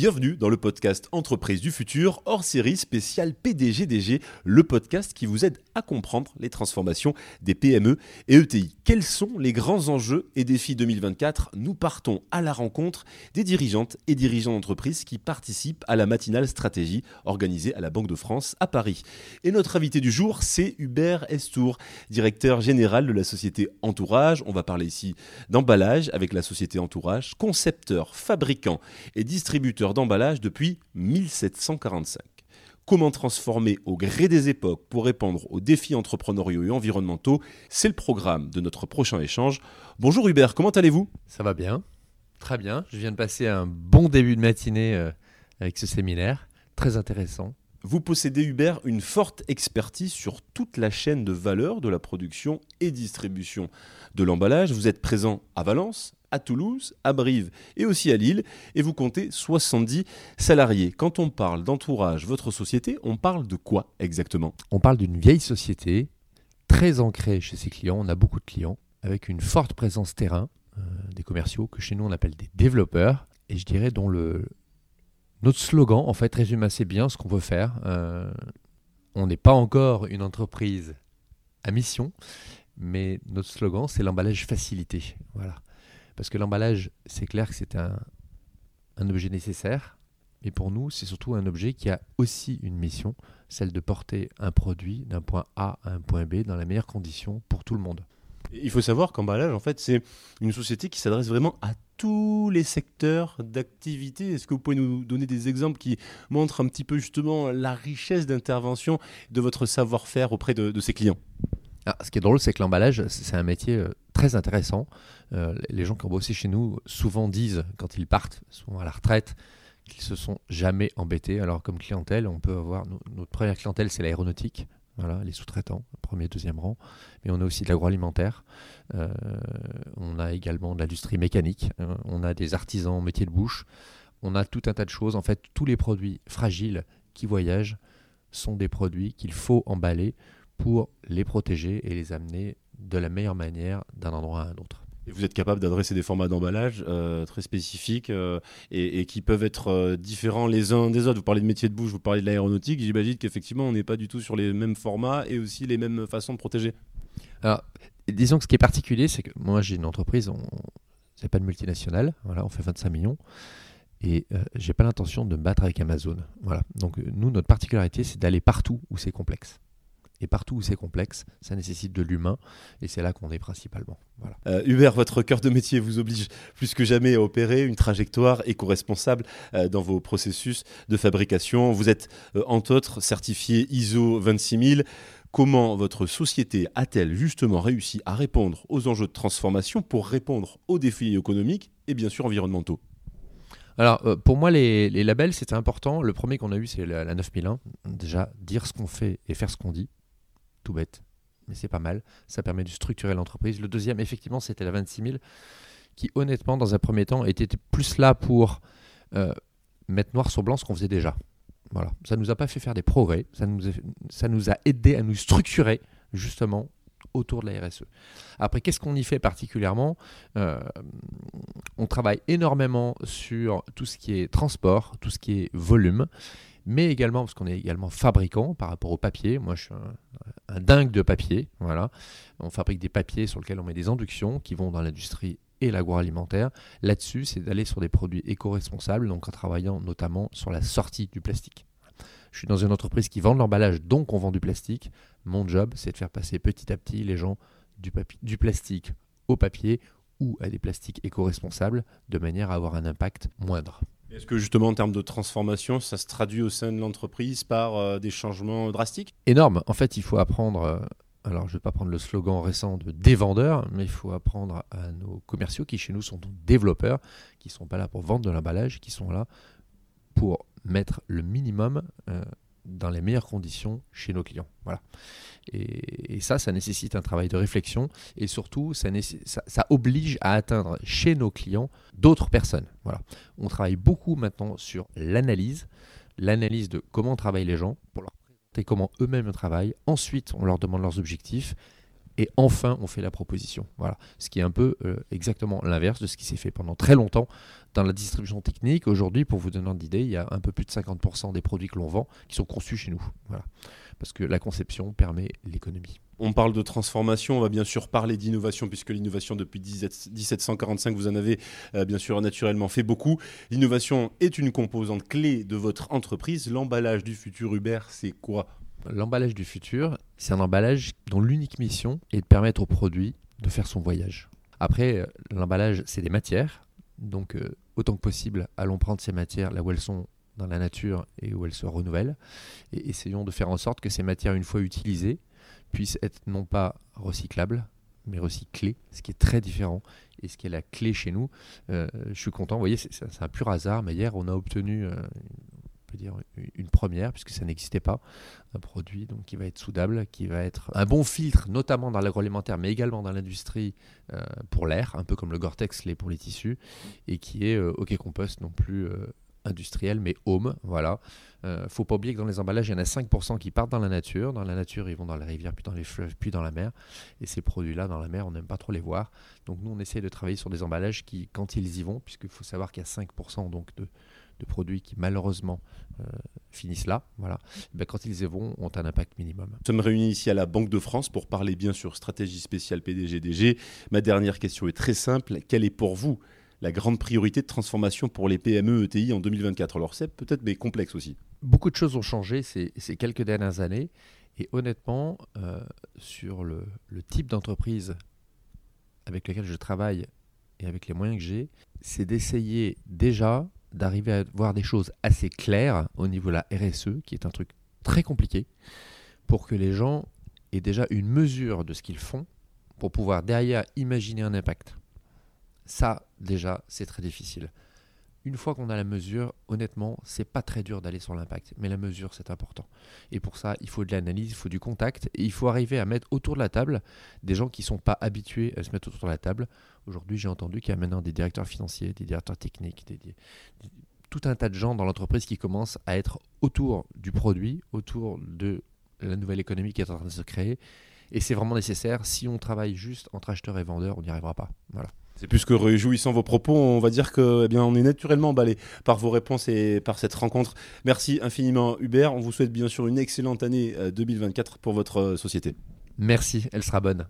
Bienvenue dans le podcast Entreprise du futur, hors série spéciale PDGDG, le podcast qui vous aide à comprendre les transformations des PME et ETI. Quels sont les grands enjeux et défis 2024 Nous partons à la rencontre des dirigeantes et dirigeants d'entreprise qui participent à la matinale stratégie organisée à la Banque de France à Paris. Et notre invité du jour, c'est Hubert Estour, directeur général de la société Entourage. On va parler ici d'emballage avec la société Entourage, concepteur, fabricant et distributeur d'emballage depuis 1745. Comment transformer au gré des époques pour répondre aux défis entrepreneuriaux et environnementaux C'est le programme de notre prochain échange. Bonjour Hubert, comment allez-vous? Ça va bien, très bien. Je viens de passer un bon début de matinée euh, avec ce séminaire, très intéressant. Vous possédez, Hubert, une forte expertise sur toute la chaîne de valeur de la production et distribution de l'emballage. Vous êtes présent à Valence, à Toulouse, à Brive et aussi à Lille, et vous comptez 70 salariés. Quand on parle d'entourage, votre société, on parle de quoi exactement? On parle d'une vieille société, très ancrée chez ses clients, on a beaucoup de clients, avec une forte présence terrain, euh, des commerciaux que chez nous on appelle des développeurs, et je dirais dont le... Notre slogan, en fait, résume assez bien ce qu'on veut faire. Euh, on n'est pas encore une entreprise à mission, mais notre slogan, c'est l'emballage facilité. Voilà. Parce que l'emballage, c'est clair que c'est un, objet nécessaire, mais pour nous, c'est surtout un objet qui a aussi une mission, celle de porter un produit d'un point A à un point B dans la meilleure condition pour tout le monde. Il faut savoir qu'emballage, en fait, c'est une société qui s'adresse vraiment à tous les secteurs d'activité. Est-ce que vous pouvez nous donner des exemples qui montrent un petit peu justement la richesse d'intervention de votre savoir-faire auprès de, de ses clients? Ah, ce qui est drôle, c'est que l'emballage, c'est un métier euh, très intéressant. Euh, les gens qui ont bossé chez nous souvent disent, quand ils partent, souvent à la retraite, qu'ils se sont jamais embêtés. Alors, comme clientèle, on peut avoir. Notre première clientèle, c'est l'aéronautique. Voilà, les sous-traitants, premier, deuxième rang. Mais on a aussi de l'agroalimentaire. Euh, on a également de l'industrie mécanique. on a des artisans en métier de bouche. On a tout un tas de choses. En fait, tous les produits fragiles qui voyagent sont des produits qu'il faut emballer pour les protéger et les amener de la meilleure manière d'un endroit à un autre. Et vous êtes capable d'adresser des formats d'emballage euh, très spécifiques euh, et, qui peuvent être euh, différents les uns des autres. Vous parlez de métier de bouche, vous parlez de l'aéronautique. J'imagine qu'effectivement, on n'est pas du tout sur les mêmes formats et aussi les mêmes façons de protéger. Alors, disons que ce qui est particulier, c'est que moi, j'ai une entreprise, on n'est pas de multinationale, voilà, on fait 25 millions. Et j'ai pas l'intention de me battre avec Amazon. Voilà. Donc nous, notre particularité, c'est d'aller partout où c'est complexe. Et partout où c'est complexe, ça nécessite de l'humain, et c'est là qu'on est principalement. Voilà. Euh, Hubert, votre cœur de métier vous oblige plus que jamais à opérer une trajectoire éco-responsable euh, dans vos processus de fabrication. Vous êtes, euh, entre autres, certifié ISO 26000. Comment votre société a-t-elle justement réussi à répondre aux enjeux de transformation pour répondre aux défis économiques et bien sûr environnementaux? Alors, pour moi, les, labels, c'était important. Le premier qu'on a eu, c'est la, la 9001. Déjà, dire ce qu'on fait et faire ce qu'on dit bête, mais c'est pas mal. Ça permet de structurer l'entreprise. Le deuxième, effectivement, c'était la 26 000, qui honnêtement, dans un premier temps, était plus là pour euh, mettre noir sur blanc ce qu'on faisait déjà. Voilà. Ça nous a pas fait faire des progrès, ça nous a, ça nous a aidé à nous structurer justement autour de la RSE. Après, qu'est-ce qu'on y fait particulièrement? Euh, On travaille énormément sur tout ce qui est transport, tout ce qui est volume, mais également parce qu'on est également fabricant par rapport au papier. Moi, je suis un, dingue de papier. Voilà. On fabrique des papiers sur lesquels on met des inductions qui vont dans l'industrie et l'agroalimentaire. Là-dessus, c'est d'aller sur des produits éco-responsables, donc en travaillant notamment sur la sortie du plastique. Je suis dans une entreprise qui vend de l'emballage, donc on vend du plastique. Mon job, c'est de faire passer petit à petit les gens du, du plastique au papier ou à des plastiques éco-responsables de manière à avoir un impact moindre. Est-ce que justement en termes de transformation, ça se traduit au sein de l'entreprise par euh, des changements drastiques? Énorme. En fait, il faut apprendre, euh, alors je ne vais pas prendre le slogan récent de dévendeur, mais il faut apprendre à nos commerciaux qui chez nous sont développeurs, qui ne sont pas là pour vendre de l'emballage, qui sont là pour mettre le minimum euh, dans les meilleures conditions chez nos clients. Voilà. Et, ça, ça nécessite un travail de réflexion et surtout, ça, ça, oblige à atteindre chez nos clients d'autres personnes. Voilà. On travaille beaucoup maintenant sur l'analyse, l'analyse de comment travaillent les gens pour leur présenter comment eux-mêmes travaillent. Ensuite, on leur demande leurs objectifs et enfin on fait la proposition. Voilà, ce qui est un peu euh, exactement l'inverse de ce qui s'est fait pendant très longtemps dans la distribution technique. Aujourd'hui, pour vous donner une idée, il y a un peu plus de 50% des produits que l'on vend qui sont conçus chez nous. Voilà, parce que la conception permet l'économie. On parle de transformation, on va bien sûr parler d'innovation, puisque l'innovation depuis 1745, vous en avez euh, bien sûr naturellement fait beaucoup. L'innovation est une composante clé de votre entreprise. L'emballage du futur Uber, c'est quoi? L'emballage du futur, c'est un emballage dont l'unique mission est de permettre au produit de faire son voyage. Après, euh, l'emballage, c'est des matières. Donc, euh, autant que possible, allons prendre ces matières là où elles sont dans la nature et où elles se renouvellent. Et essayons de faire en sorte que ces matières, une fois utilisées, puissent être non pas recyclables, mais recyclées, ce qui est très différent et ce qui est la clé chez nous. Euh, je suis content, vous voyez, c'est un pur hasard, mais hier, on a obtenu dire une première puisque ça n'existait pas un produit donc qui va être soudable qui va être un bon filtre notamment dans l'agroalimentaire mais également dans l'industrie euh, pour l'air un peu comme le Gore-Tex l'est pour les tissus et qui est euh, OK Compost non plus euh, industriel mais home voilà. Faut pas oublier que dans les emballages il y en a 5% qui partent dans la nature. Dans la nature ils vont dans les rivières puis dans les fleuves puis dans la mer. Et ces produits là dans la mer on n'aime pas trop les voir. Donc nous on essaie de travailler sur des emballages qui quand ils y vont puisqu'il faut savoir qu'il y a 5% donc de de produits qui malheureusement euh, finissent là, voilà, ben, quand ils y vont, ont un impact minimum. Nous sommes réunis ici à la Banque de France pour parler bien sûr stratégie spéciale PDG-DG. Ma dernière question est très simple. Quelle est pour vous la grande priorité de transformation pour les PME ETI en 2024 Alors c'est peut-être mais complexe aussi. Beaucoup de choses ont changé ces, ces quelques dernières années. Et honnêtement, euh, sur le, le type d'entreprise avec lequel je travaille et avec les moyens que j'ai, c'est d'essayer déjà d'arriver à voir des choses assez claires au niveau de la RSE, qui est un truc très compliqué, pour que les gens aient déjà une mesure de ce qu'ils font, pour pouvoir derrière imaginer un impact. Ça, déjà, c'est très difficile. Une fois qu'on a la mesure, honnêtement, c'est pas très dur d'aller sur l'impact, mais la mesure, c'est important. Et pour ça, il faut de l'analyse, il faut du contact, et il faut arriver à mettre autour de la table des gens qui ne sont pas habitués à se mettre autour de la table. Aujourd'hui, j'ai entendu qu'il y a maintenant des directeurs financiers, des directeurs techniques, tout un tas de gens dans l'entreprise qui commencent à être autour du produit, autour de la nouvelle économie qui est en train de se créer. Et c'est vraiment nécessaire. Si on travaille juste entre acheteurs et vendeurs, on n'y arrivera pas. Voilà. C'est plus que réjouissant vos propos. On va dire que, eh bien, on est naturellement emballé par vos réponses et par cette rencontre. Merci infiniment, Hubert. On vous souhaite bien sûr une excellente année 2024 euh, pour votre euh, société. Merci, elle sera bonne.